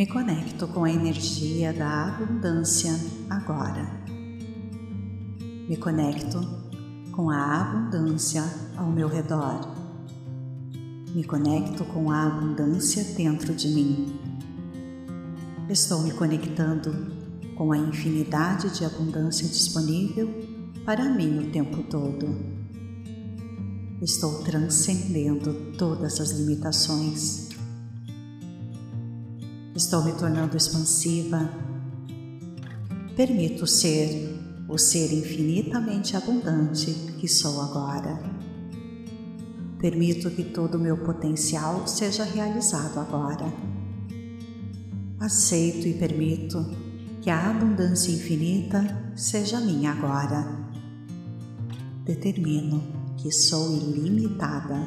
Me conecto com a energia da abundância agora. Me conecto com a abundância ao meu redor. Me conecto com a abundância dentro de mim. Estou me conectando com a infinidade de abundância disponível para mim o tempo todo. Estou transcendendo todas as limitações. Estou me tornando expansiva. Permito ser o ser infinitamente abundante que sou agora. Permito que todo o meu potencial seja realizado agora. Aceito e permito que a abundância infinita seja minha agora. Determino que sou ilimitada.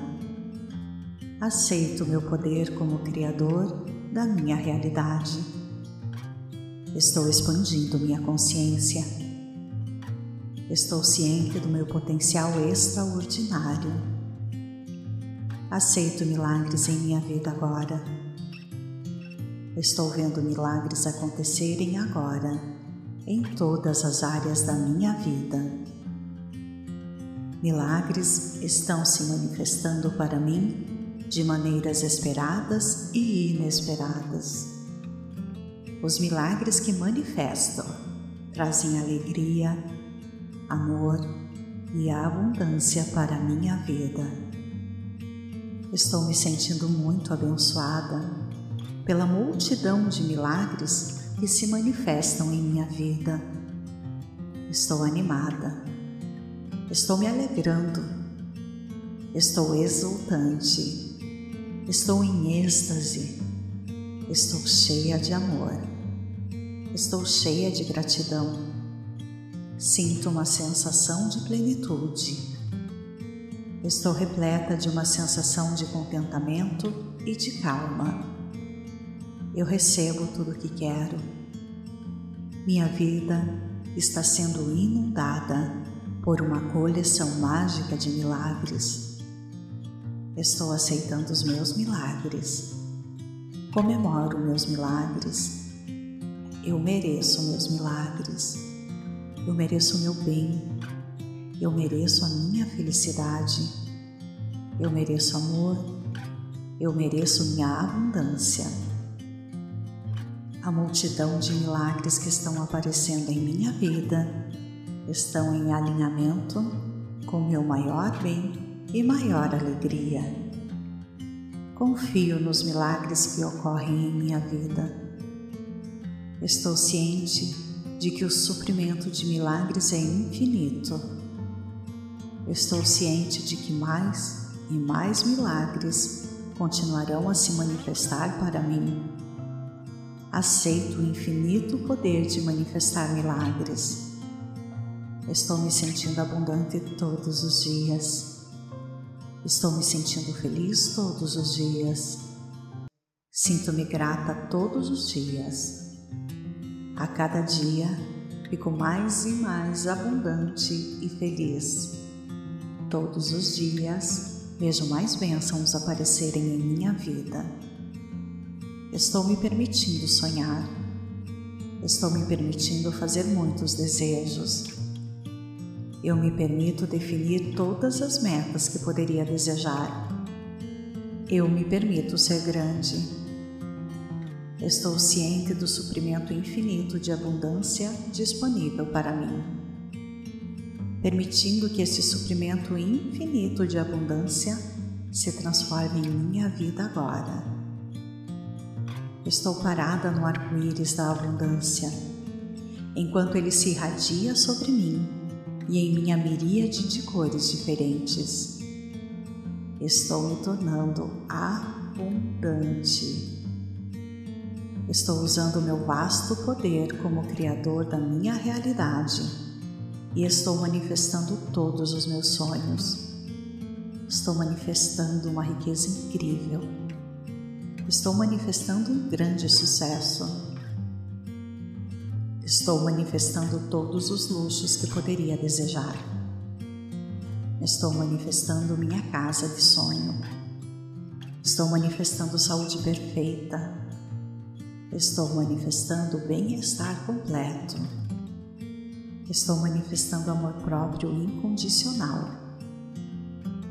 Aceito meu poder como Criador da minha realidade. Estou expandindo minha consciência. Estou ciente do meu potencial extraordinário. Aceito milagres em minha vida agora. Estou vendo milagres acontecerem agora, em todas as áreas da minha vida. Milagres estão se manifestando para mim de maneiras esperadas e inesperadas. Os milagres que manifestam trazem alegria, amor e abundância para a minha vida. Estou me sentindo muito abençoada pela multidão de milagres que se manifestam em minha vida. Estou animada Estou me alegrando. Estou exultante. Estou em êxtase. Estou cheia de amor. Estou cheia de gratidão. Sinto uma sensação de plenitude. Estou repleta de uma sensação de contentamento e de calma. Eu recebo tudo o que quero. Minha vida está sendo inundada por uma coleção mágica de milagres. Estou aceitando os meus milagres. Comemoro meus milagres. Eu mereço meus milagres. Eu mereço meu bem. Eu mereço a minha felicidade. Eu mereço amor. Eu mereço minha abundância. A multidão de milagres que estão aparecendo em minha vida estão em alinhamento com meu maior bem e maior alegria. Confio nos milagres que ocorrem em minha vida. Estou ciente de que o suprimento de milagres é infinito. Estou ciente de que mais e mais milagres continuarão a se manifestar para mim. Aceito o infinito poder de manifestar milagres Estou me sentindo abundante todos os dias. Estou me sentindo feliz todos os dias. Sinto-me grata todos os dias. A cada dia fico mais e mais abundante e feliz. Todos os dias vejo mais bênçãos aparecerem em minha vida. Estou me permitindo sonhar. Estou me permitindo fazer muitos desejos eu me permito definir todas as metas que poderia desejar. Eu me permito ser grande. Estou ciente do suprimento infinito de abundância disponível para mim. Permitindo que esse suprimento infinito de abundância se transforme em minha vida agora. Estou parada no arco-íris da abundância, enquanto ele se irradia sobre mim e em minha miríade de cores diferentes. Estou me tornando abundante. Estou usando meu vasto poder como Criador da minha realidade e estou manifestando todos os meus sonhos. Estou manifestando uma riqueza incrível. Estou manifestando um grande sucesso Estou manifestando todos os luxos que poderia desejar. Estou manifestando minha casa de sonho. Estou manifestando saúde perfeita. Estou manifestando bem-estar completo. Estou manifestando amor próprio incondicional.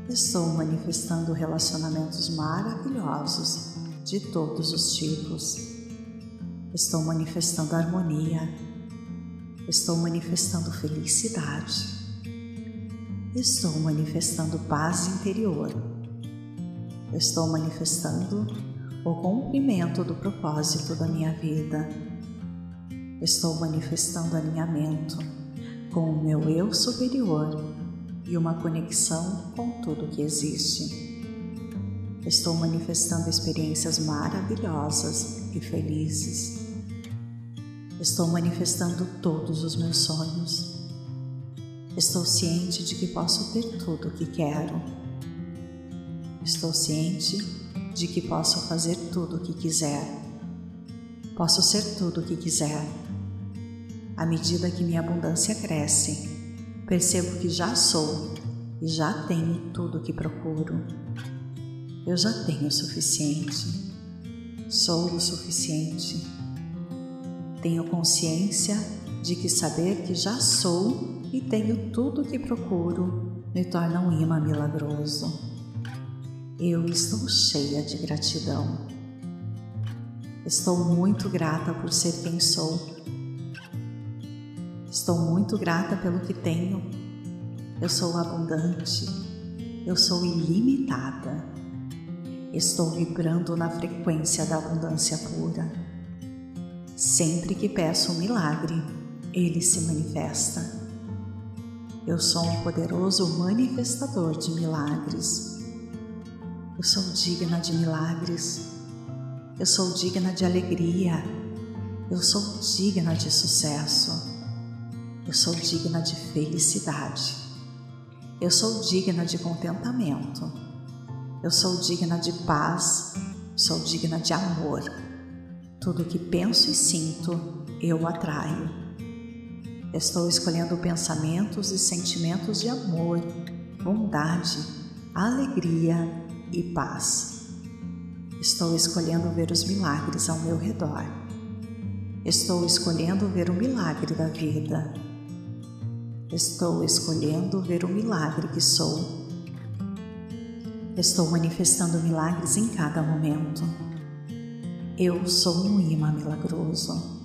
Estou manifestando relacionamentos maravilhosos de todos os tipos. Estou manifestando harmonia. Estou manifestando felicidade. Estou manifestando paz interior. Estou manifestando o cumprimento do propósito da minha vida. Estou manifestando alinhamento com o meu eu superior e uma conexão com tudo que existe. Estou manifestando experiências maravilhosas e felizes. Estou manifestando todos os meus sonhos. Estou ciente de que posso ter tudo o que quero. Estou ciente de que posso fazer tudo o que quiser. Posso ser tudo o que quiser. À medida que minha abundância cresce, percebo que já sou e já tenho tudo o que procuro. Eu já tenho o suficiente. Sou o suficiente. Tenho consciência de que saber que já sou e tenho tudo o que procuro me torna um imã milagroso. Eu estou cheia de gratidão. Estou muito grata por ser quem sou. Estou muito grata pelo que tenho. Eu sou abundante. Eu sou ilimitada. Estou vibrando na frequência da abundância pura. Sempre que peço um milagre, ele se manifesta. Eu sou um poderoso manifestador de milagres. Eu sou digna de milagres. Eu sou digna de alegria. Eu sou digna de sucesso. Eu sou digna de felicidade. Eu sou digna de contentamento. Eu sou digna de paz. Sou digna de amor. Tudo que penso e sinto, eu atraio. Estou escolhendo pensamentos e sentimentos de amor, bondade, alegria e paz. Estou escolhendo ver os milagres ao meu redor. Estou escolhendo ver o milagre da vida. Estou escolhendo ver o milagre que sou. Estou manifestando milagres em cada momento. Eu sou um imã milagroso.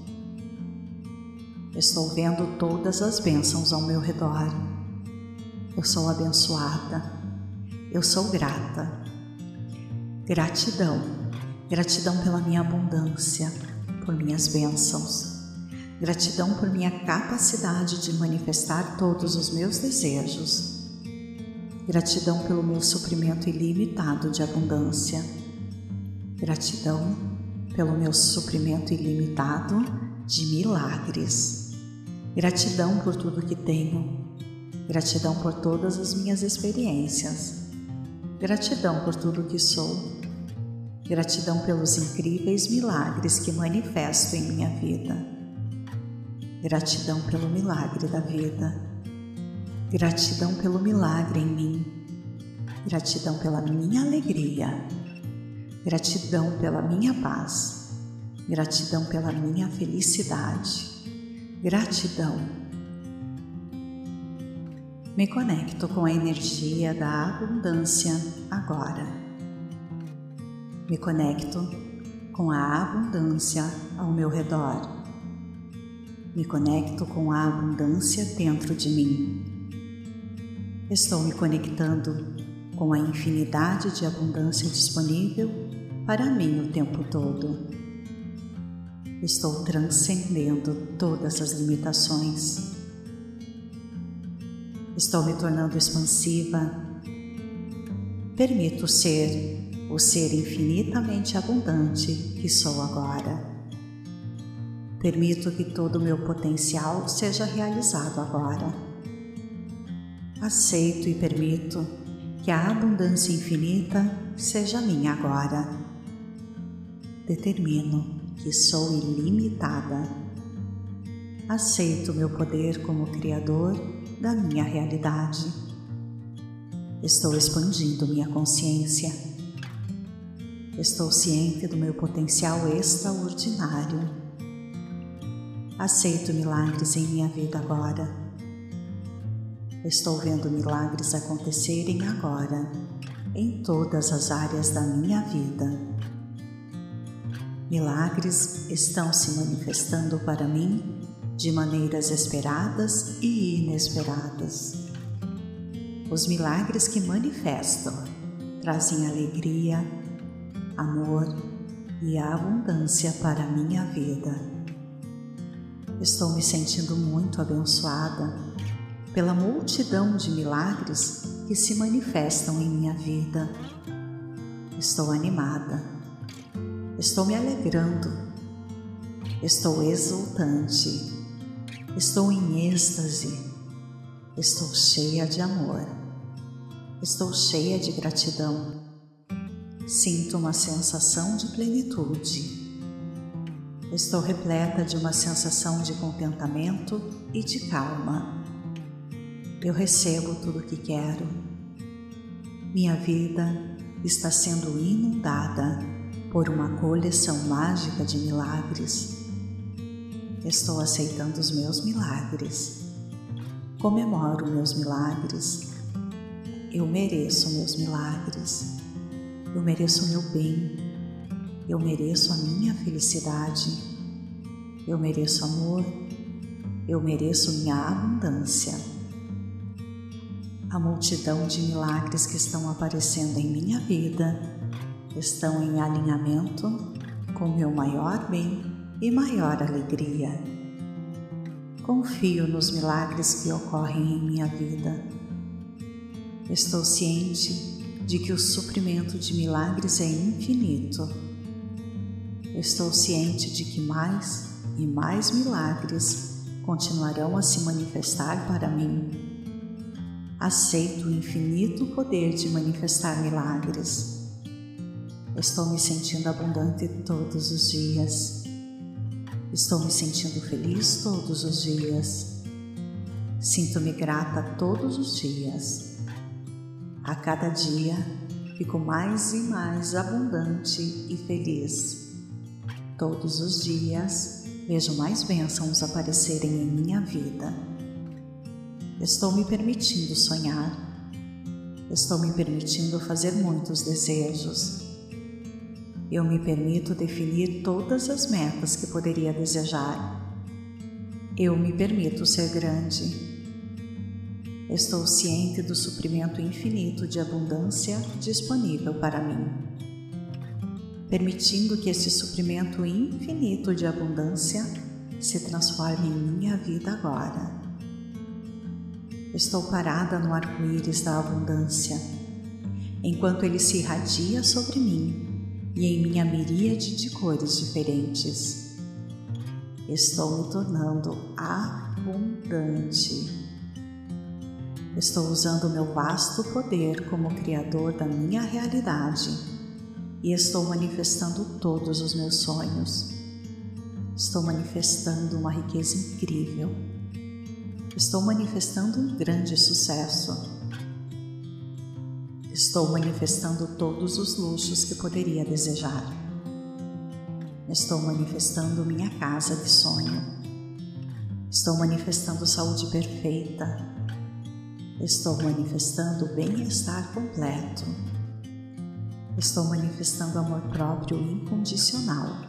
Estou vendo todas as bênçãos ao meu redor. Eu sou abençoada. Eu sou grata. Gratidão, gratidão pela minha abundância, por minhas bênçãos, gratidão por minha capacidade de manifestar todos os meus desejos, gratidão pelo meu suprimento ilimitado de abundância, gratidão pelo meu suprimento ilimitado de milagres, gratidão por tudo que tenho, gratidão por todas as minhas experiências. Gratidão por tudo que sou Gratidão pelos incríveis milagres que manifesto em minha vida. Gratidão pelo milagre da vida. Gratidão pelo milagre em mim. Gratidão pela minha alegria. Gratidão pela minha paz. Gratidão pela minha felicidade. Gratidão. Me conecto com a energia da abundância agora me conecto com a abundância ao meu redor. Me conecto com a abundância dentro de mim. Estou me conectando com a infinidade de abundância disponível para mim o tempo todo. Estou transcendendo todas as limitações. Estou me tornando expansiva. Permito ser o ser infinitamente abundante que sou agora. Permito que todo o meu potencial seja realizado agora. Aceito e permito que a abundância infinita seja minha agora. Determino que sou ilimitada. Aceito meu poder como Criador da minha realidade. Estou expandindo minha consciência Estou ciente do meu potencial extraordinário. Aceito milagres em minha vida agora. Estou vendo milagres acontecerem agora, em todas as áreas da minha vida. Milagres estão se manifestando para mim de maneiras esperadas e inesperadas. Os milagres que manifestam trazem alegria, amor e abundância para a minha vida. Estou me sentindo muito abençoada pela multidão de milagres que se manifestam em minha vida. Estou animada, estou me alegrando, estou exultante, estou em êxtase, estou cheia de amor, estou cheia de gratidão Sinto uma sensação de plenitude. Estou repleta de uma sensação de contentamento e de calma. Eu recebo tudo o que quero. Minha vida está sendo inundada por uma coleção mágica de milagres. Estou aceitando os meus milagres. Comemoro meus milagres. Eu mereço meus milagres. Eu mereço o meu bem, eu mereço a minha felicidade, eu mereço amor, eu mereço minha abundância. A multidão de milagres que estão aparecendo em minha vida estão em alinhamento com meu maior bem e maior alegria. Confio nos milagres que ocorrem em minha vida. Estou ciente de que o suprimento de milagres é infinito. Estou ciente de que mais e mais milagres continuarão a se manifestar para mim. Aceito o infinito poder de manifestar milagres. Estou me sentindo abundante todos os dias. Estou me sentindo feliz todos os dias. Sinto-me grata todos os dias. A cada dia fico mais e mais abundante e feliz. Todos os dias vejo mais bênçãos aparecerem em minha vida. Estou me permitindo sonhar. Estou me permitindo fazer muitos desejos. Eu me permito definir todas as metas que poderia desejar. Eu me permito ser grande. Estou ciente do suprimento infinito de abundância disponível para mim. Permitindo que esse suprimento infinito de abundância se transforme em minha vida agora. Estou parada no arco-íris da abundância, enquanto ele se irradia sobre mim e em minha miríade de cores diferentes. Estou me tornando abundante Estou usando meu vasto poder como Criador da minha realidade e estou manifestando todos os meus sonhos. Estou manifestando uma riqueza incrível. Estou manifestando um grande sucesso. Estou manifestando todos os luxos que poderia desejar. Estou manifestando minha casa de sonho. Estou manifestando saúde perfeita, Estou manifestando bem-estar completo. Estou manifestando amor próprio incondicional.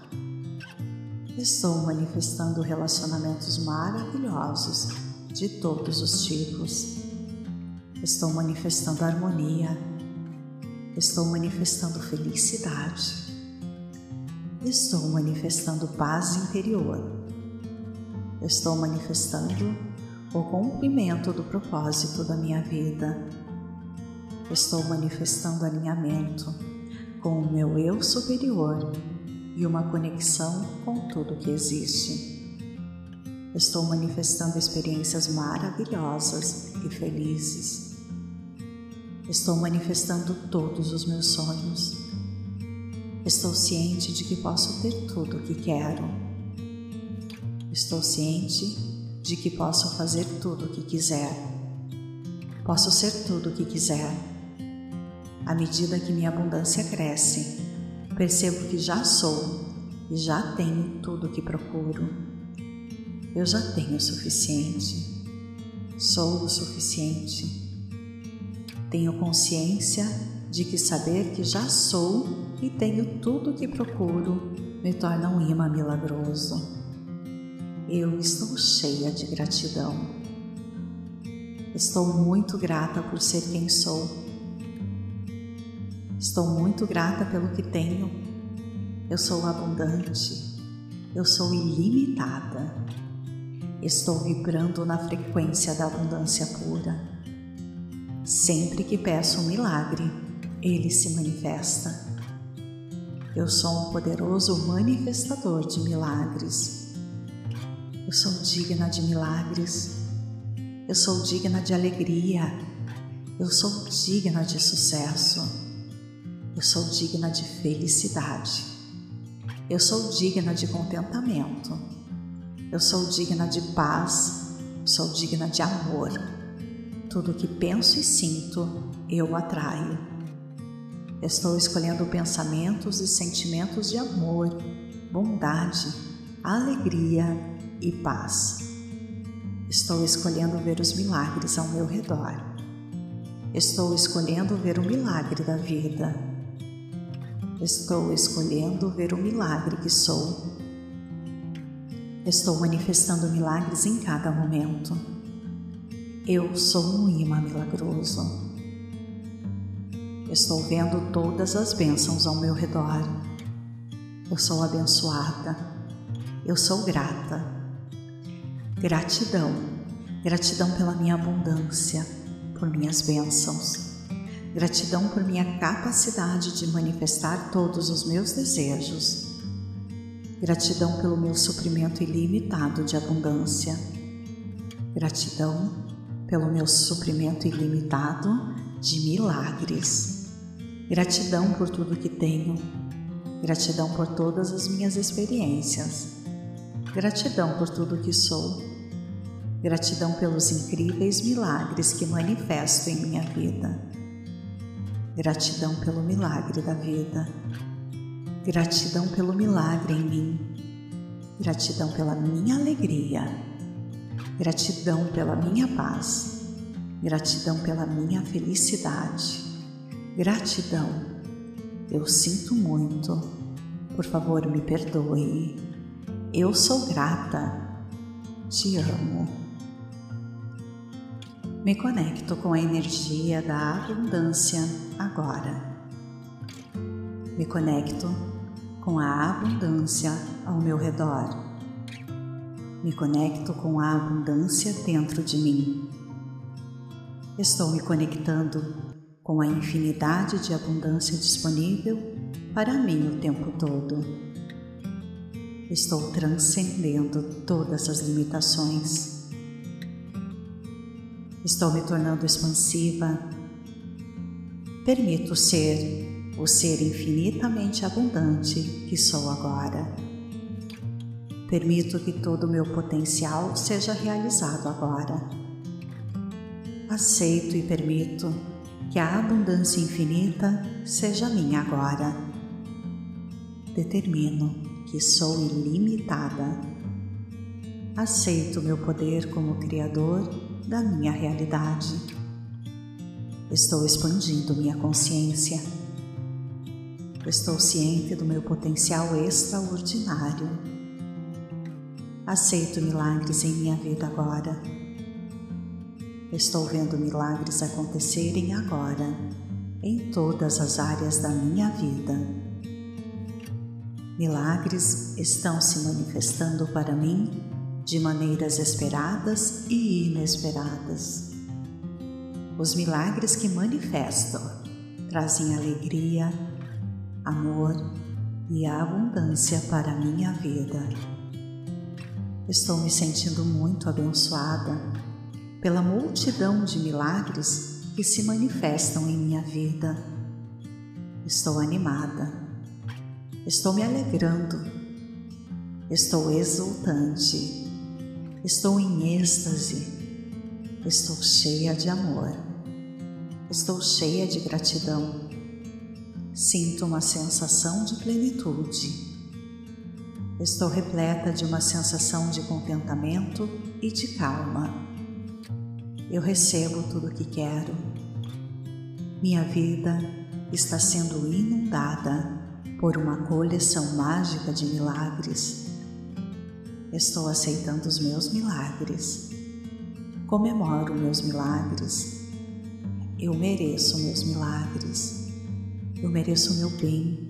Estou manifestando relacionamentos maravilhosos de todos os tipos. Estou manifestando harmonia. Estou manifestando felicidade. Estou manifestando paz interior. Estou manifestando o cumprimento do propósito da minha vida. Estou manifestando alinhamento com o meu eu superior e uma conexão com tudo que existe. Estou manifestando experiências maravilhosas e felizes. Estou manifestando todos os meus sonhos. Estou ciente de que posso ter tudo o que quero. Estou ciente de que posso fazer tudo o que quiser. Posso ser tudo o que quiser. À medida que minha abundância cresce, percebo que já sou e já tenho tudo o que procuro. Eu já tenho o suficiente, sou o suficiente. Tenho consciência de que saber que já sou e tenho tudo o que procuro me torna um imã milagroso. Eu estou cheia de gratidão. Estou muito grata por ser quem sou Estou muito grata pelo que tenho. Eu sou abundante. Eu sou ilimitada. Estou vibrando na frequência da abundância pura. Sempre que peço um milagre, ele se manifesta. Eu sou um poderoso manifestador de milagres. Eu sou digna de milagres. Eu sou digna de alegria. Eu sou digna de sucesso. Eu sou digna de felicidade. Eu sou digna de contentamento. Eu sou digna de paz. Sou digna de amor. Tudo que penso e sinto, eu atraio. Estou escolhendo pensamentos e sentimentos de amor, bondade, alegria e paz. Estou escolhendo ver os milagres ao meu redor. Estou escolhendo ver o milagre da vida Estou escolhendo ver o milagre que sou. Estou manifestando milagres em cada momento. Eu sou um imã milagroso. Estou vendo todas as bênçãos ao meu redor. Eu sou abençoada. Eu sou grata. Gratidão. Gratidão pela minha abundância, por minhas bênçãos Gratidão por minha capacidade de manifestar todos os meus desejos. Gratidão pelo meu suprimento ilimitado de abundância. Gratidão pelo meu suprimento ilimitado de milagres. Gratidão por tudo que tenho. Gratidão por todas as minhas experiências. Gratidão por tudo que sou. Gratidão pelos incríveis milagres que manifesto em minha vida. Gratidão pelo milagre da vida. Gratidão pelo milagre em mim. Gratidão pela minha alegria. Gratidão pela minha paz. Gratidão pela minha felicidade. Gratidão. Eu sinto muito. Por favor, me perdoe. Eu sou grata. Te amo. Me conecto com a energia da abundância agora. Me conecto com a abundância ao meu redor. Me conecto com a abundância dentro de mim. Estou me conectando com a infinidade de abundância disponível para mim o tempo todo. Estou transcendendo todas as limitações Estou me tornando expansiva. Permito ser o ser infinitamente abundante que sou agora. Permito que todo o meu potencial seja realizado agora. Aceito e permito que a abundância infinita seja minha agora. Determino que sou ilimitada. Aceito meu poder como Criador da minha realidade. Estou expandindo minha consciência. Estou ciente do meu potencial extraordinário. Aceito milagres em minha vida agora. Estou vendo milagres acontecerem agora, em todas as áreas da minha vida. Milagres estão se manifestando para mim de maneiras esperadas e inesperadas. Os milagres que manifestam trazem alegria, amor e abundância para a minha vida. Estou me sentindo muito abençoada pela multidão de milagres que se manifestam em minha vida. Estou animada, estou me alegrando, estou exultante Estou em êxtase, estou cheia de amor, estou cheia de gratidão. sinto uma sensação de plenitude. Estou repleta de uma sensação de contentamento e de calma. Eu recebo tudo o que quero. Minha vida está sendo inundada por uma coleção mágica de milagres. Estou aceitando os meus milagres. Comemoro meus milagres. Eu mereço meus milagres. Eu mereço o meu bem.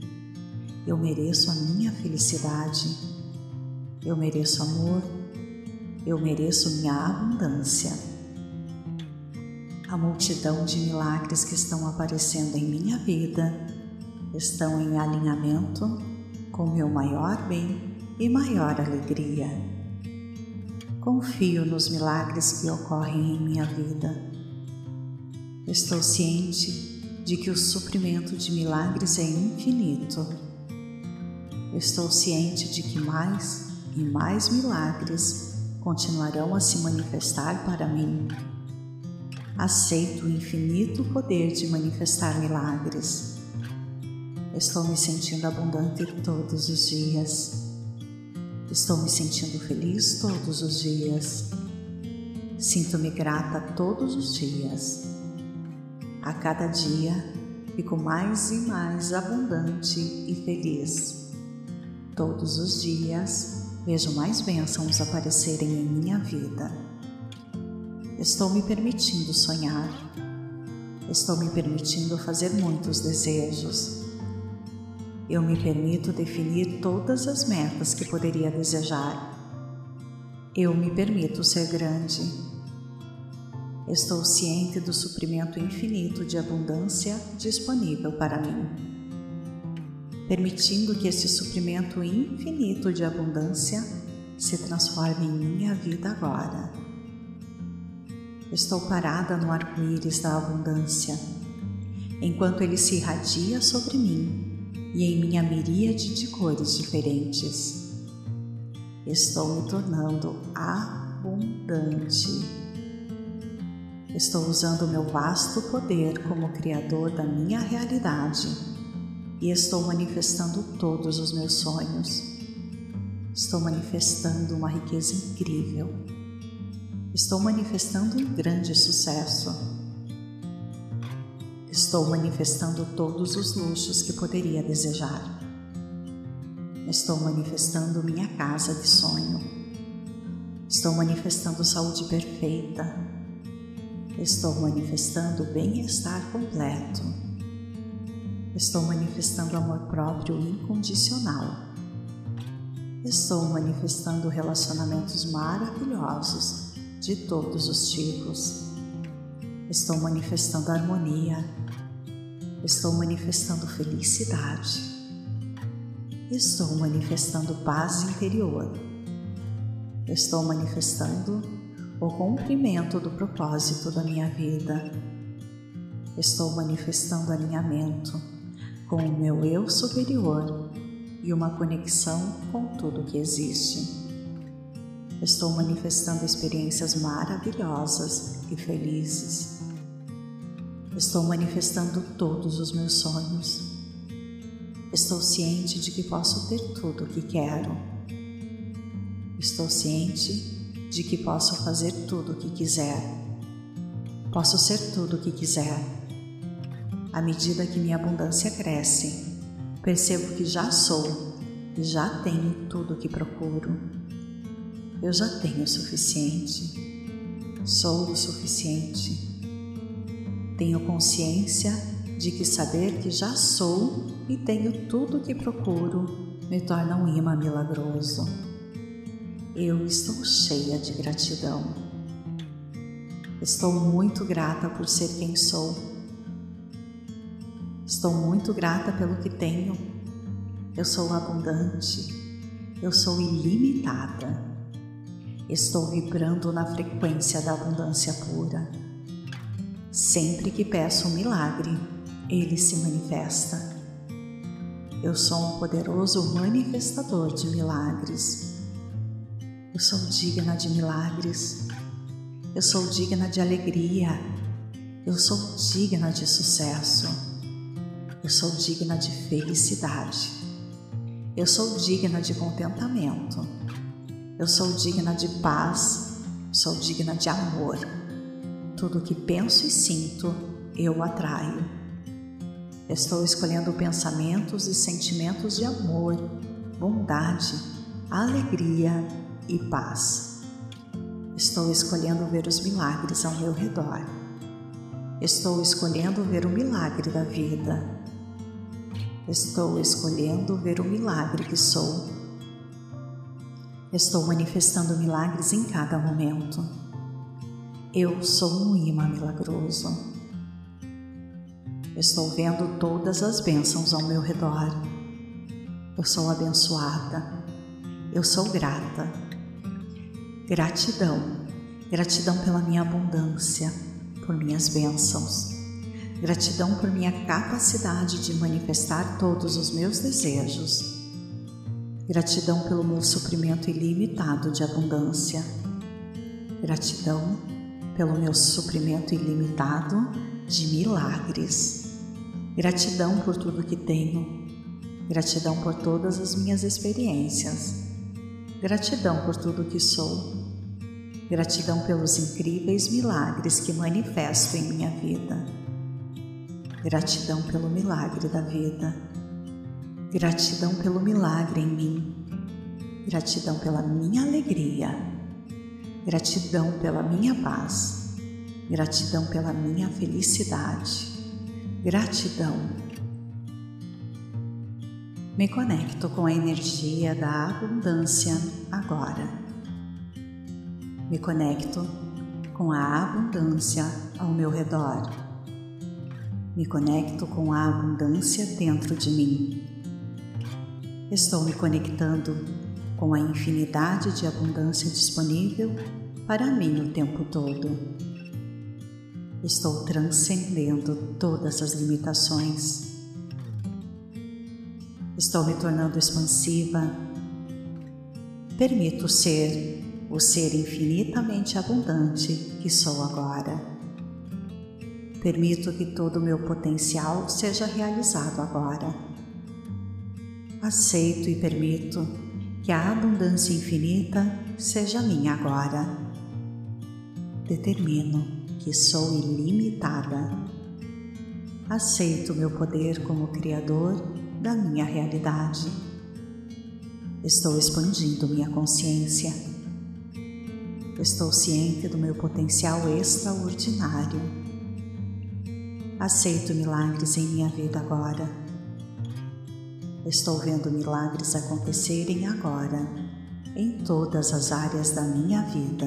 Eu mereço a minha felicidade. Eu mereço amor. Eu mereço minha abundância. A multidão de milagres que estão aparecendo em minha vida estão em alinhamento com meu maior bem e maior alegria. Confio nos milagres que ocorrem em minha vida. Estou ciente de que o suprimento de milagres é infinito. Estou ciente de que mais e mais milagres continuarão a se manifestar para mim. Aceito o infinito poder de manifestar milagres. Estou me sentindo abundante todos os dias. Estou me sentindo feliz todos os dias. Sinto-me grata todos os dias. A cada dia fico mais e mais abundante e feliz. Todos os dias vejo mais bênçãos aparecerem em minha vida. Estou me permitindo sonhar. Estou me permitindo fazer muitos desejos. Eu me permito definir todas as metas que poderia desejar. Eu me permito ser grande estou ciente do suprimento infinito de abundância disponível para mim. Permitindo que esse suprimento infinito de abundância se transforme em minha vida agora. Estou parada no arco-íris da abundância, enquanto ele se irradia sobre mim e em minha miríade de cores diferentes. Estou me tornando abundante. Estou usando meu vasto poder como Criador da minha realidade e estou manifestando todos os meus sonhos. Estou manifestando uma riqueza incrível. Estou manifestando um grande sucesso. Estou manifestando todos os luxos que poderia desejar. Estou manifestando minha casa de sonho. Estou manifestando saúde perfeita Estou manifestando bem-estar completo. Estou manifestando amor próprio incondicional. Estou manifestando relacionamentos maravilhosos de todos os tipos. Estou manifestando harmonia. Estou manifestando felicidade. Estou manifestando paz interior. Estou manifestando o cumprimento do propósito da minha vida. Estou manifestando alinhamento com o meu eu superior e uma conexão com tudo que existe. Estou manifestando experiências maravilhosas e felizes. Estou manifestando todos os meus sonhos. Estou ciente de que posso ter tudo o que quero. Estou ciente de que posso fazer tudo o que quiser. Posso ser tudo o que quiser. À medida que minha abundância cresce, percebo que já sou e já tenho tudo o que procuro. Eu já tenho o suficiente. Sou o suficiente. Tenho consciência de que saber que já sou e tenho tudo o que procuro me torna um imã milagroso. Eu estou cheia de gratidão. Estou muito grata por ser quem sou. Estou muito grata pelo que tenho. Eu sou abundante. Eu sou ilimitada. Estou vibrando na frequência da abundância pura. Sempre que peço um milagre, ele se manifesta. Eu sou um poderoso manifestador de milagres. Eu sou digna de milagres. Eu sou digna de alegria. Eu sou digna de sucesso. Eu sou digna de felicidade. Eu sou digna de contentamento. Eu sou digna de paz. Sou digna de amor. Tudo que penso e sinto, eu atraio. Estou escolhendo pensamentos e sentimentos de amor, bondade, alegria e paz. Estou escolhendo ver os milagres ao meu redor. Estou escolhendo ver o milagre da vida. Estou escolhendo ver o milagre que sou. Estou manifestando milagres em cada momento. Eu sou um imã milagroso. Estou vendo todas as bênçãos ao meu redor. Eu sou abençoada. Eu sou grata. Gratidão. Gratidão pela minha abundância, por minhas bênçãos. Gratidão por minha capacidade de manifestar todos os meus desejos. Gratidão pelo meu suprimento ilimitado de abundância. Gratidão pelo meu suprimento ilimitado de milagres. Gratidão por tudo que tenho. Gratidão por todas as minhas experiências. Gratidão por tudo que sou. Gratidão pelos incríveis milagres que manifesto em minha vida. Gratidão pelo milagre da vida. Gratidão pelo milagre em mim. Gratidão pela minha alegria Gratidão pela minha paz. Gratidão pela minha felicidade. Gratidão. Me conecto com a energia da abundância agora. Me conecto com a abundância ao meu redor. Me conecto com a abundância dentro de mim. Estou me conectando com a infinidade de abundância disponível para mim o tempo todo. Estou transcendendo todas as limitações. Estou me tornando expansiva. Permito ser o ser infinitamente abundante que sou agora. Permito que todo o meu potencial seja realizado agora. Aceito e permito que a abundância infinita seja minha agora. Determino que sou ilimitada. Aceito meu poder como Criador da minha realidade. Estou expandindo minha consciência. Estou ciente do meu potencial extraordinário. Aceito milagres em minha vida agora Estou vendo milagres acontecerem agora, em todas as áreas da minha vida.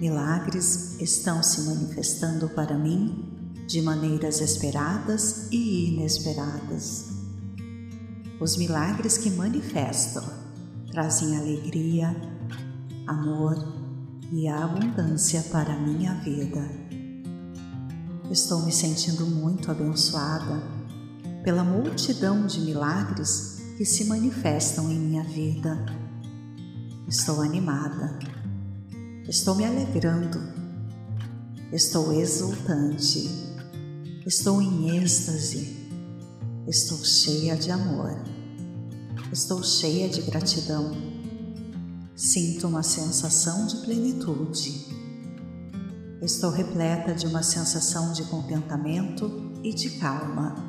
Milagres estão se manifestando para mim de maneiras esperadas e inesperadas. Os milagres que manifestam trazem alegria, amor e abundância para a minha vida. Estou me sentindo muito abençoada pela multidão de milagres que se manifestam em minha vida. Estou animada, estou me alegrando, estou exultante, estou em êxtase, estou cheia de amor, estou cheia de gratidão. Sinto uma sensação de plenitude. Estou repleta de uma sensação de contentamento e de calma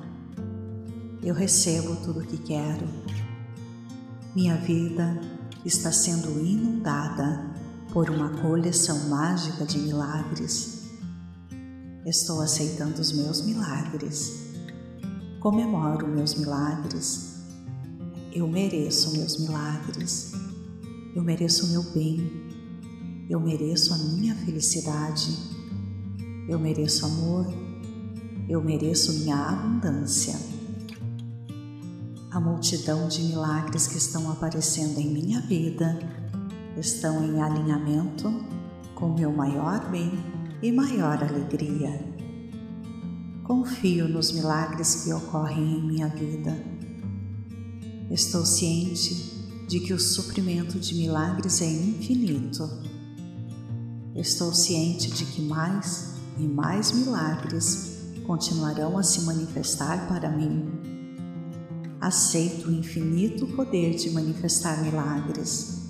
eu recebo tudo o que quero. Minha vida está sendo inundada por uma coleção mágica de milagres. Estou aceitando os meus milagres. Comemoro meus milagres. Eu mereço meus milagres. Eu mereço o meu bem. Eu mereço a minha felicidade. Eu mereço amor. Eu mereço minha abundância. A multidão de milagres que estão aparecendo em minha vida estão em alinhamento com meu maior bem e maior alegria. Confio nos milagres que ocorrem em minha vida. Estou ciente de que o suprimento de milagres é infinito. Estou ciente de que mais e mais milagres continuarão a se manifestar para mim. Aceito o infinito poder de manifestar milagres.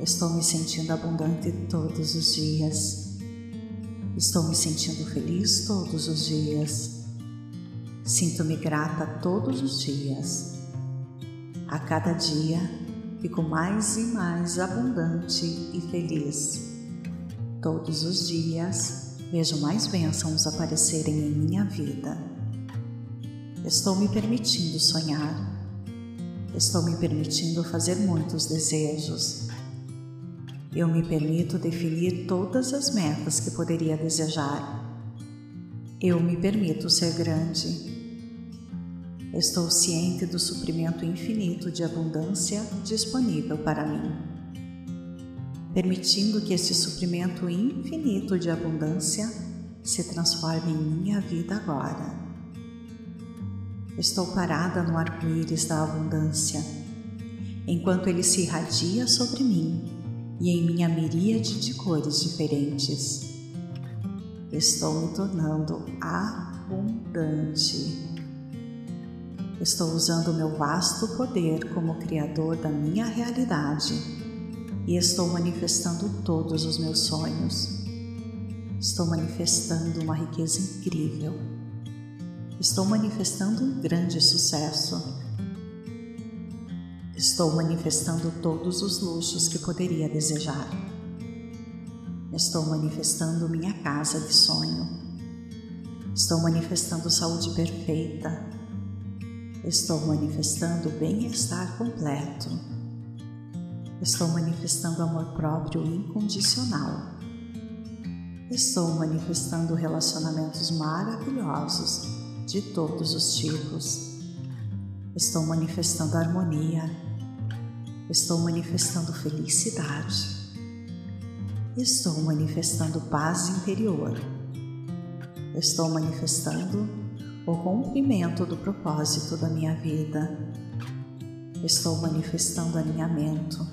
Estou me sentindo abundante todos os dias. Estou me sentindo feliz todos os dias. Sinto-me grata todos os dias. A cada dia fico mais e mais abundante e feliz. Todos os dias vejo mais bênçãos aparecerem em minha vida. Estou me permitindo sonhar. Estou me permitindo fazer muitos desejos. Eu me permito definir todas as metas que poderia desejar. Eu me permito ser grande. Estou ciente do suprimento infinito de abundância disponível para mim. Permitindo que esse suprimento infinito de abundância se transforme em minha vida agora. Estou parada no arco-íris da abundância, enquanto ele se irradia sobre mim e em minha miríade de cores diferentes. Estou me tornando abundante. Estou usando o meu vasto poder como Criador da minha realidade e estou manifestando todos os meus sonhos. Estou manifestando uma riqueza incrível. Estou manifestando um grande sucesso Estou manifestando todos os luxos que poderia desejar. Estou manifestando minha casa de sonho. Estou manifestando saúde perfeita. Estou manifestando bem-estar completo. Estou manifestando amor próprio incondicional. Estou manifestando relacionamentos maravilhosos de todos os tipos. Estou manifestando harmonia Estou manifestando felicidade. Estou manifestando paz interior. Estou manifestando o cumprimento do propósito da minha vida. Estou manifestando alinhamento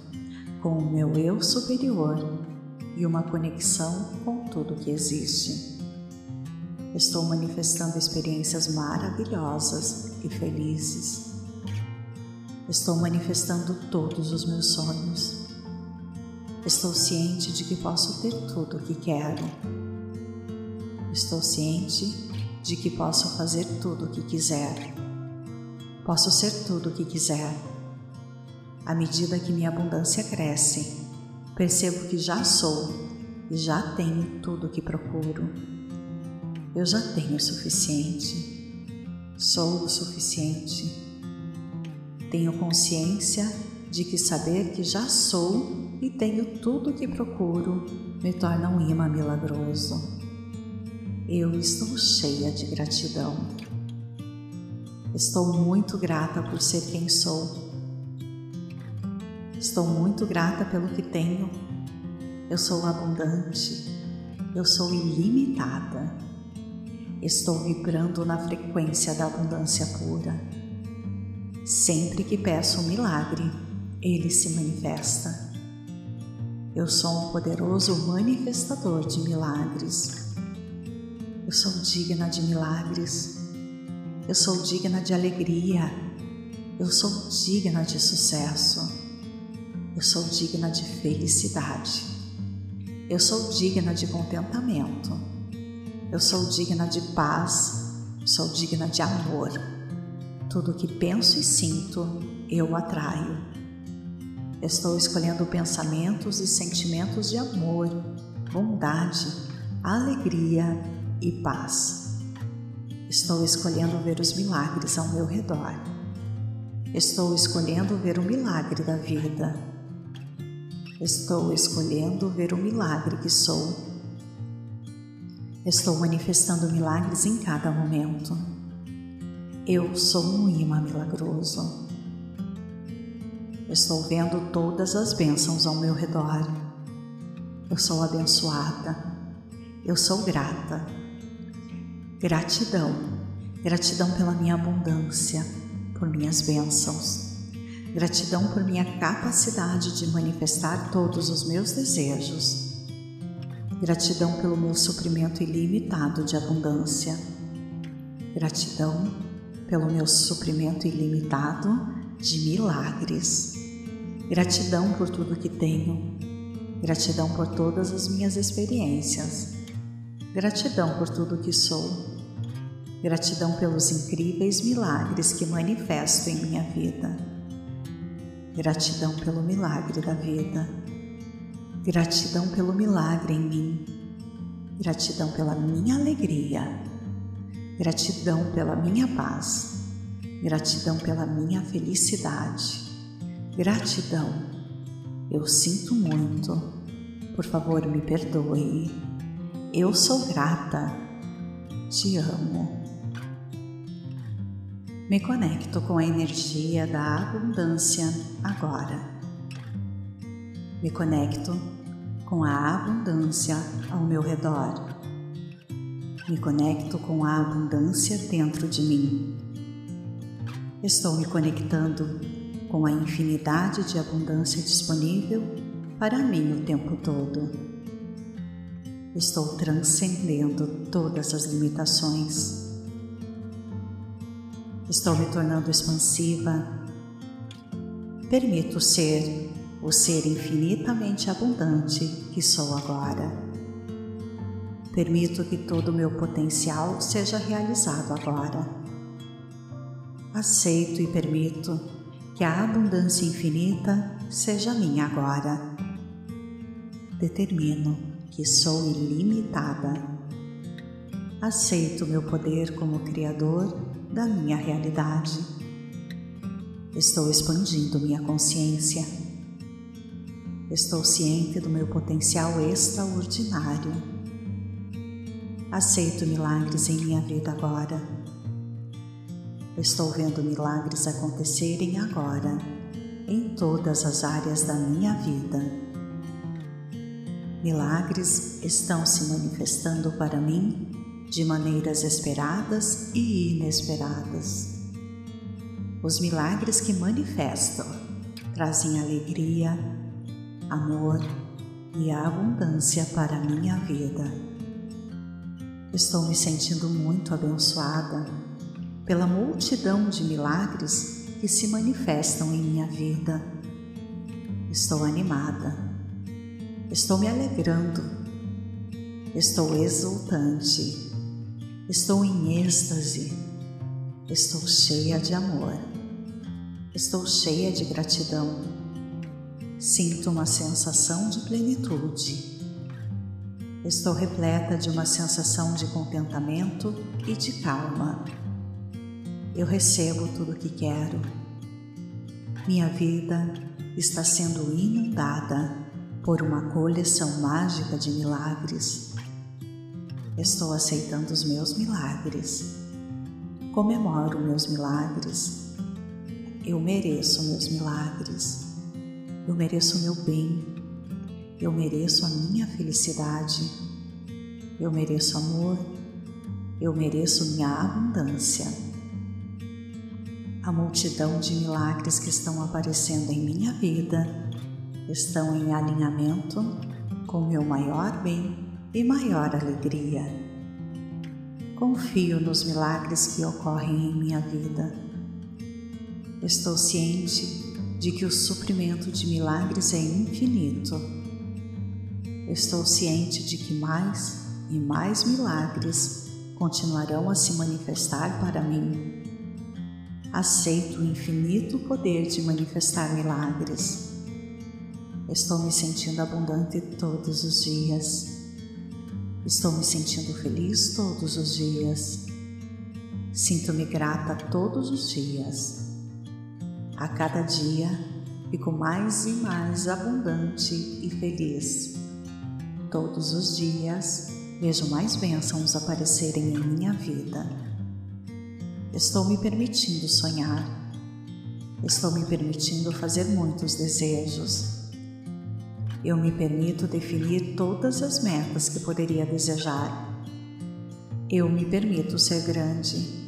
com o meu eu superior e uma conexão com tudo que existe. Estou manifestando experiências maravilhosas e felizes Estou manifestando todos os meus sonhos. Estou ciente de que posso ter tudo o que quero. Estou ciente de que posso fazer tudo o que quiser. Posso ser tudo o que quiser. À medida que minha abundância cresce, percebo que já sou e já tenho tudo o que procuro. Eu já tenho o suficiente. Sou o suficiente tenho consciência de que saber que já sou e tenho tudo o que procuro me torna um imã milagroso. Eu estou cheia de gratidão. Estou muito grata por ser quem sou. Estou muito grata pelo que tenho. Eu sou abundante. Eu sou ilimitada. Estou vibrando na frequência da abundância pura. Sempre que peço um milagre, ele se manifesta. Eu sou um poderoso manifestador de milagres. Eu sou digna de milagres. Eu sou digna de alegria. Eu sou digna de sucesso. Eu sou digna de felicidade. Eu sou digna de contentamento. Eu sou digna de paz. Sou digna de amor. Tudo que penso e sinto, eu atraio. Estou escolhendo pensamentos e sentimentos de amor, bondade, alegria e paz. Estou escolhendo ver os milagres ao meu redor. Estou escolhendo ver o milagre da vida. Estou escolhendo ver o milagre que sou. Estou manifestando milagres em cada momento. Eu sou um imã milagroso. Estou vendo todas as bênçãos ao meu redor. Eu sou abençoada. Eu sou grata. Gratidão. Gratidão pela minha abundância, por minhas bênçãos. Gratidão por minha capacidade de manifestar todos os meus desejos. Gratidão pelo meu suprimento ilimitado de abundância Gratidão pelo meu suprimento ilimitado de milagres. Gratidão por tudo que tenho. Gratidão por todas as minhas experiências. Gratidão por tudo que sou. Gratidão pelos incríveis milagres que manifesto em minha vida. Gratidão pelo milagre da vida. Gratidão pelo milagre em mim. Gratidão pela minha alegria. Gratidão pela minha paz. Gratidão pela minha felicidade. Gratidão. Eu sinto muito. Por favor, me perdoe. Eu sou grata. Te amo. Me conecto com a energia da abundância agora. Me conecto com a abundância ao meu redor. Me conecto com a abundância dentro de mim. Estou me conectando com a infinidade de abundância disponível para mim o tempo todo. Estou transcendendo todas as limitações. Estou me tornando expansiva. Permito ser o ser infinitamente abundante que sou agora. Permito que todo o meu potencial seja realizado agora. Aceito e permito que a abundância infinita seja minha agora. Determino que sou ilimitada. Aceito meu poder como Criador da minha realidade. Estou expandindo minha consciência. Estou ciente do meu potencial extraordinário. Aceito milagres em minha vida agora. Estou vendo milagres acontecerem agora, em todas as áreas da minha vida. Milagres estão se manifestando para mim de maneiras esperadas e inesperadas. Os milagres que manifestam trazem alegria, amor e abundância para a minha vida. Estou me sentindo muito abençoada pela multidão de milagres que se manifestam em minha vida. Estou animada, estou me alegrando, estou exultante Estou em êxtase, estou cheia de amor, estou cheia de gratidão, sinto uma sensação de plenitude, estou repleta de uma sensação de contentamento e de calma. Eu recebo tudo o que quero. Minha vida está sendo inundada por uma coleção mágica de milagres Estou aceitando os meus milagres. Comemoro meus milagres. Eu mereço meus milagres. Eu mereço meu bem. Eu mereço a minha felicidade. Eu mereço amor. Eu mereço minha abundância. A multidão de milagres que estão aparecendo em minha vida estão em alinhamento com meu maior bem e maior alegria. Confio nos milagres que ocorrem em minha vida. Estou ciente de que o suprimento de milagres é infinito. Estou ciente de que mais e mais milagres continuarão a se manifestar para mim. Aceito o infinito poder de manifestar milagres. Estou me sentindo abundante todos os dias. Estou me sentindo feliz todos os dias. Sinto-me grata todos os dias. A cada dia fico mais e mais abundante e feliz. Todos os dias vejo mais bênçãos aparecerem em minha vida. Estou me permitindo sonhar. Estou me permitindo fazer muitos desejos eu me permito definir todas as metas que poderia desejar. Eu me permito ser grande.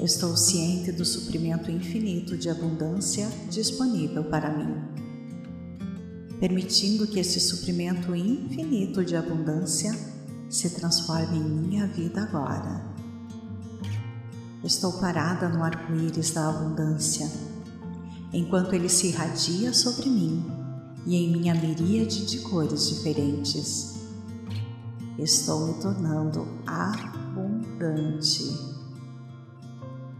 Estou ciente do suprimento infinito de abundância disponível para mim. Permitindo que esse suprimento infinito de abundância se transforme em minha vida agora. Estou parada no arco-íris da abundância, enquanto ele se irradia sobre mim e em minha miríade de cores diferentes. Estou me tornando abundante.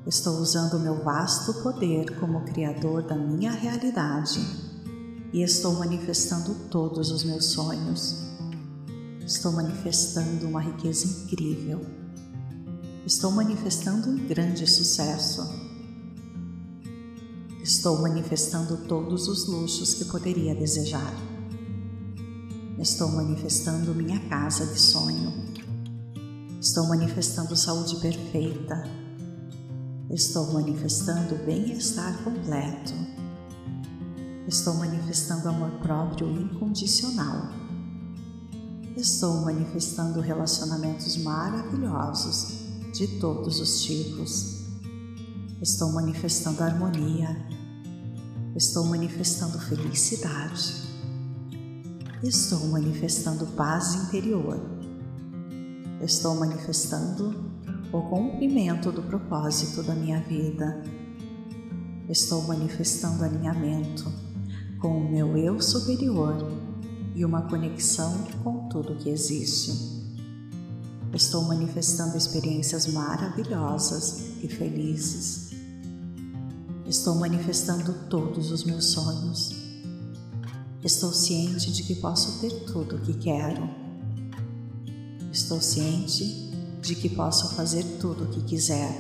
Estou usando meu vasto poder como Criador da minha realidade e estou manifestando todos os meus sonhos. Estou manifestando uma riqueza incrível. Estou manifestando um grande sucesso. Estou manifestando todos os luxos que poderia desejar. Estou manifestando minha casa de sonho. Estou manifestando saúde perfeita Estou manifestando bem-estar completo. Estou manifestando amor próprio incondicional. Estou manifestando relacionamentos maravilhosos de todos os tipos. Estou manifestando harmonia. Estou manifestando felicidade. Estou manifestando paz interior. Estou manifestando o cumprimento do propósito da minha vida. Estou manifestando alinhamento com o meu eu superior e uma conexão com tudo que existe. Estou manifestando experiências maravilhosas e felizes. Estou manifestando todos os meus sonhos. Estou ciente de que posso ter tudo o que quero. Estou ciente de que posso fazer tudo o que quiser.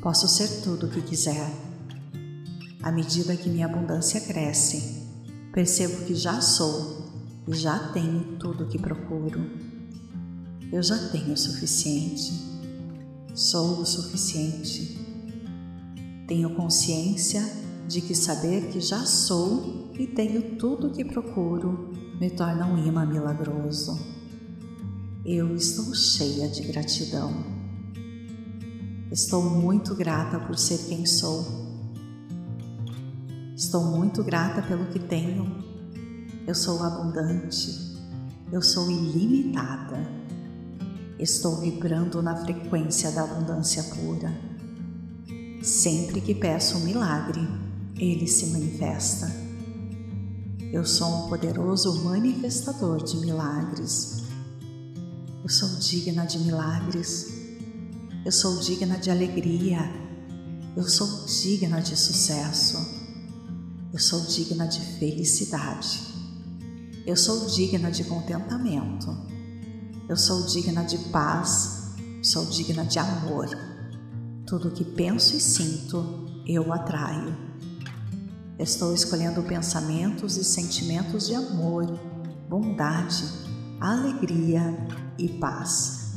Posso ser tudo o que quiser. À medida que minha abundância cresce, percebo que já sou e já tenho tudo o que procuro. Eu já tenho o suficiente. Sou o suficiente. Tenho consciência de que saber que já sou e tenho tudo o que procuro me torna um imã milagroso. Eu estou cheia de gratidão. Estou muito grata por ser quem sou. Estou muito grata pelo que tenho. Eu sou abundante. Eu sou ilimitada. Estou vibrando na frequência da abundância pura. Sempre que peço um milagre, ele se manifesta. Eu sou um poderoso manifestador de milagres. Eu sou digna de milagres. Eu sou digna de alegria. Eu sou digna de sucesso. Eu sou digna de felicidade. Eu sou digna de contentamento. Eu sou digna de paz. Sou digna de amor. Tudo que penso e sinto, eu atraio. Estou escolhendo pensamentos e sentimentos de amor, bondade, alegria e paz.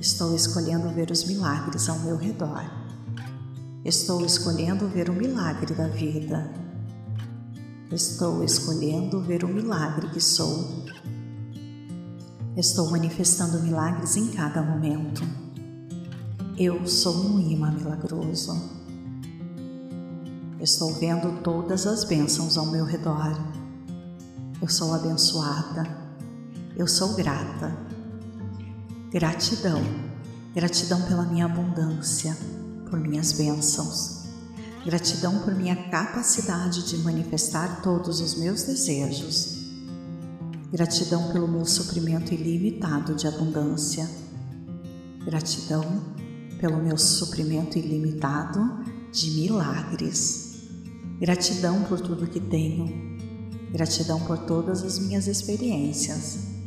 Estou escolhendo ver os milagres ao meu redor. Estou escolhendo ver o milagre da vida. Estou escolhendo ver o milagre que sou. Estou manifestando milagres em cada momento. Eu sou um imã milagroso. Estou vendo todas as bênçãos ao meu redor. Eu sou abençoada. Eu sou grata. Gratidão, gratidão pela minha abundância, por minhas bênçãos, gratidão por minha capacidade de manifestar todos os meus desejos, gratidão pelo meu suprimento ilimitado de abundância, gratidão pelo meu suprimento ilimitado de milagres, gratidão por tudo que tenho, gratidão por todas as minhas experiências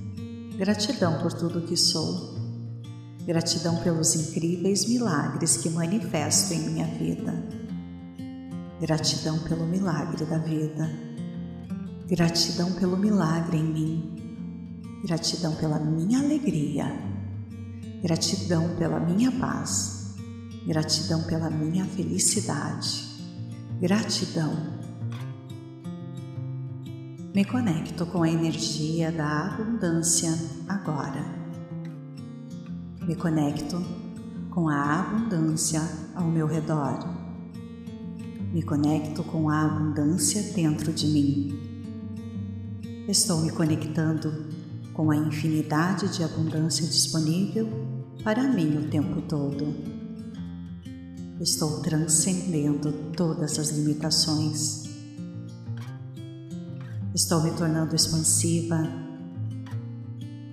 Gratidão por tudo que sou. Gratidão pelos incríveis milagres que manifesto em minha vida. Gratidão pelo milagre da vida. Gratidão pelo milagre em mim. Gratidão pela minha alegria. Gratidão pela minha paz. Gratidão pela minha felicidade. Gratidão me conecto com a energia da abundância agora. Me conecto com a abundância ao meu redor. Me conecto com a abundância dentro de mim. Estou me conectando com a infinidade de abundância disponível para mim o tempo todo. Estou transcendendo todas as limitações. Estou me tornando expansiva.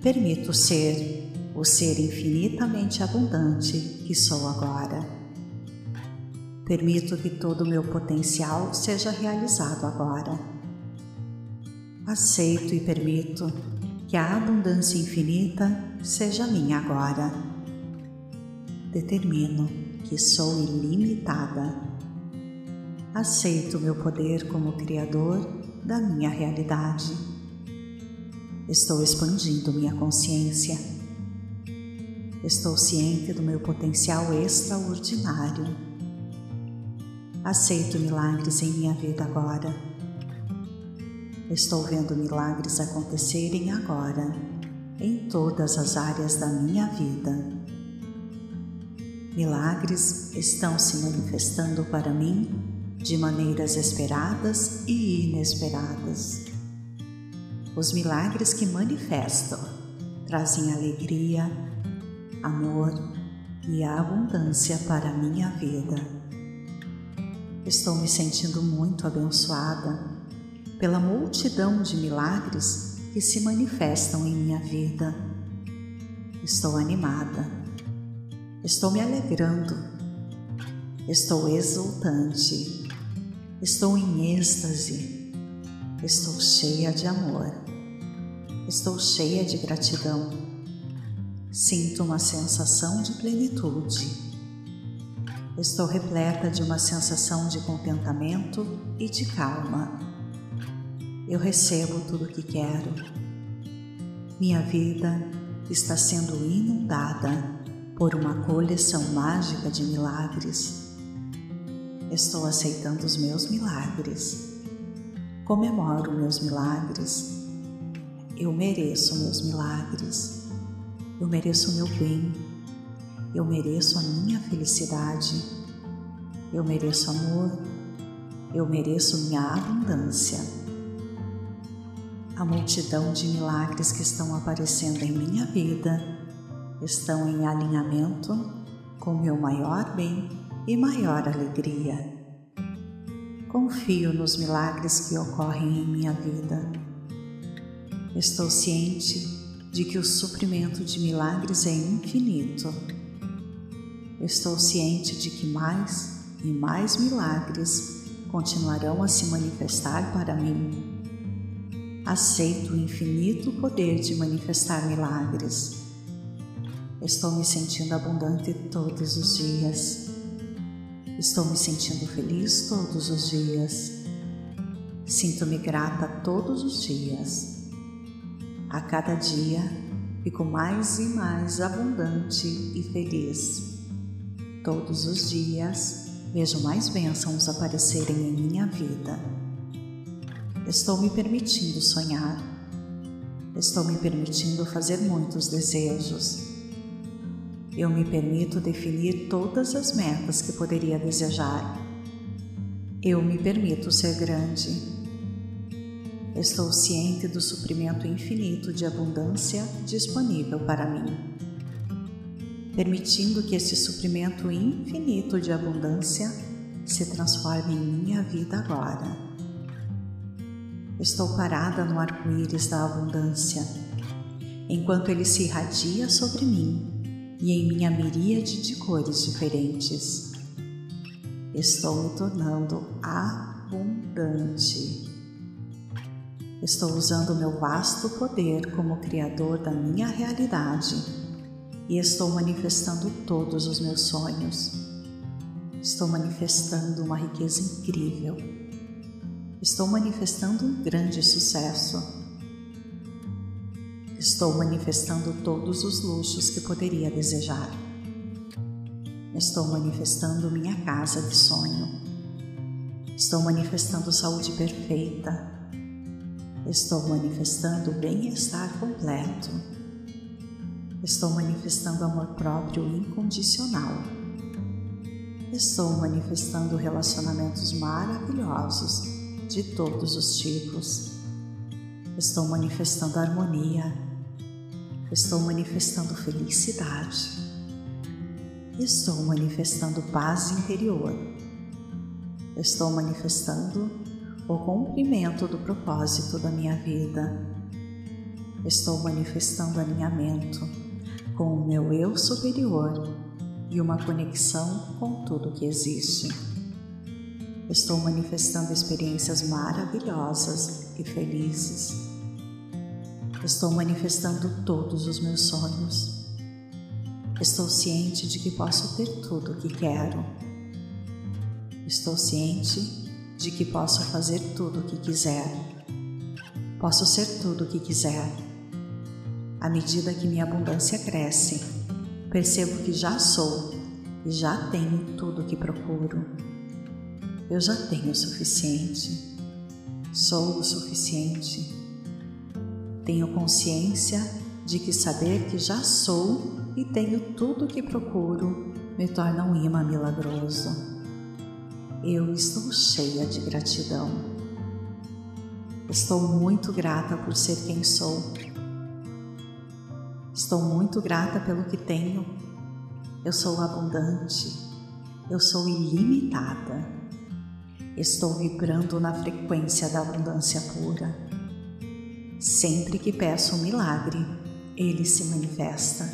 Permito ser o ser infinitamente abundante que sou agora. Permito que todo o meu potencial seja realizado agora. Aceito e permito que a abundância infinita seja minha agora. Determino que sou ilimitada. Aceito meu poder como Criador da minha realidade. Estou expandindo minha consciência. Estou ciente do meu potencial extraordinário. Aceito milagres em minha vida agora. Estou vendo milagres acontecerem agora em todas as áreas da minha vida. Milagres estão se manifestando para mim de maneiras esperadas e inesperadas. Os milagres que manifestam trazem alegria, amor e abundância para a minha vida. Estou me sentindo muito abençoada pela multidão de milagres que se manifestam em minha vida. Estou animada Estou me alegrando. Estou exultante. Estou em êxtase. Estou cheia de amor. Estou cheia de gratidão. Sinto uma sensação de plenitude. Estou repleta de uma sensação de contentamento e de calma. Eu recebo tudo o que quero. Minha vida está sendo inundada por uma coleção mágica de milagres. Estou aceitando os meus milagres. Comemoro meus milagres. Eu mereço meus milagres. Eu mereço o meu bem. Eu mereço a minha felicidade. Eu mereço amor. Eu mereço minha abundância. A multidão de milagres que estão aparecendo em minha vida estão em alinhamento com meu maior bem e maior alegria. Confio nos milagres que ocorrem em minha vida. Estou ciente de que o suprimento de milagres é infinito. Estou ciente de que mais e mais milagres continuarão a se manifestar para mim. Aceito o infinito poder de manifestar milagres Estou me sentindo abundante todos os dias. Estou me sentindo feliz todos os dias. Sinto-me grata todos os dias. A cada dia fico mais e mais abundante e feliz. Todos os dias vejo mais bênçãos aparecerem em minha vida. Estou me permitindo sonhar. Estou me permitindo fazer muitos desejos eu me permito definir todas as metas que poderia desejar. Eu me permito ser grande. Estou ciente do suprimento infinito de abundância disponível para mim. Permitindo que esse suprimento infinito de abundância se transforme em minha vida agora. Estou parada no arco-íris da abundância, enquanto ele se irradia sobre mim e em minha miríade de cores diferentes. Estou me tornando abundante. Estou usando meu vasto poder como Criador da minha realidade e estou manifestando todos os meus sonhos. Estou manifestando uma riqueza incrível. Estou manifestando um grande sucesso Estou manifestando todos os luxos que poderia desejar. Estou manifestando minha casa de sonho. Estou manifestando saúde perfeita. Estou manifestando bem-estar completo. Estou manifestando amor próprio incondicional. Estou manifestando relacionamentos maravilhosos de todos os tipos. Estou manifestando harmonia Estou manifestando felicidade. estou manifestando paz interior. Estou manifestando o cumprimento do propósito da minha vida. Estou manifestando alinhamento com o meu eu superior e uma conexão com tudo que existe. Estou manifestando experiências maravilhosas e felizes. Estou manifestando todos os meus sonhos. Estou ciente de que posso ter tudo o que quero. Estou ciente de que posso fazer tudo o que quiser. Posso ser tudo o que quiser. À medida que minha abundância cresce, percebo que já sou e já tenho tudo o que procuro. Eu já tenho o suficiente. Sou o suficiente. Tenho consciência de que saber que já sou e tenho tudo o que procuro me torna um imã milagroso. Eu estou cheia de gratidão. Estou muito grata por ser quem sou. Estou muito grata pelo que tenho. Eu sou abundante. Eu sou ilimitada. Estou vibrando na frequência da abundância pura. Sempre que peço um milagre, ele se manifesta.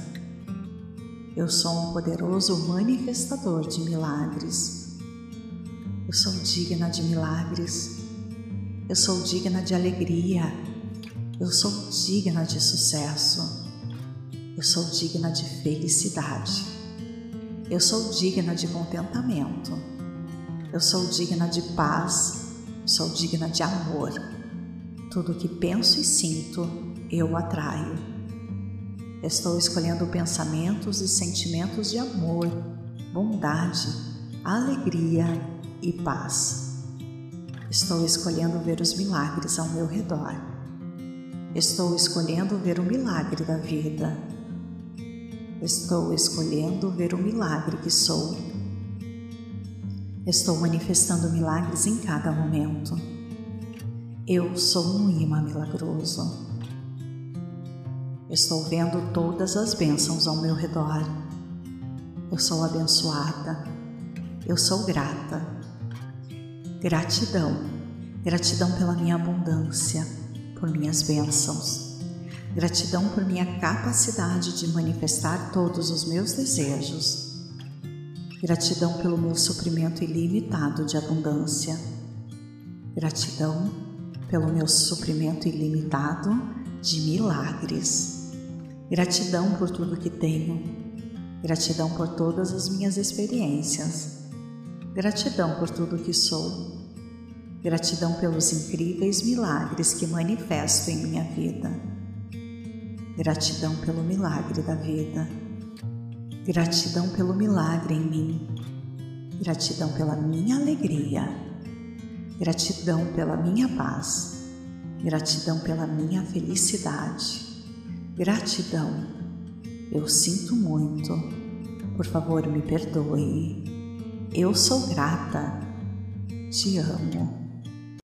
Eu sou um poderoso manifestador de milagres. Eu sou digna de milagres. Eu sou digna de alegria. Eu sou digna de sucesso. Eu sou digna de felicidade. Eu sou digna de contentamento. Eu sou digna de paz. Sou digna de amor. Tudo que penso e sinto, eu atraio. Estou escolhendo pensamentos e sentimentos de amor, bondade, alegria e paz. Estou escolhendo ver os milagres ao meu redor. Estou escolhendo ver o milagre da vida. Estou escolhendo ver o milagre que sou. Estou manifestando milagres em cada momento. Eu sou um imã milagroso. Estou vendo todas as bênçãos ao meu redor. Eu sou abençoada. Eu sou grata. Gratidão, gratidão pela minha abundância, por minhas bênçãos, gratidão por minha capacidade de manifestar todos os meus desejos, gratidão pelo meu suprimento ilimitado de abundância, gratidão pelo meu suprimento ilimitado de milagres, gratidão por tudo que tenho, gratidão por todas as minhas experiências Gratidão por tudo que sou. Gratidão pelos incríveis milagres que manifesto em minha vida. Gratidão pelo milagre da vida. Gratidão pelo milagre em mim. Gratidão pela minha alegria. Gratidão pela minha paz. Gratidão pela minha felicidade. Gratidão. Eu sinto muito. Por favor, me perdoe. Eu sou grata. Te amo.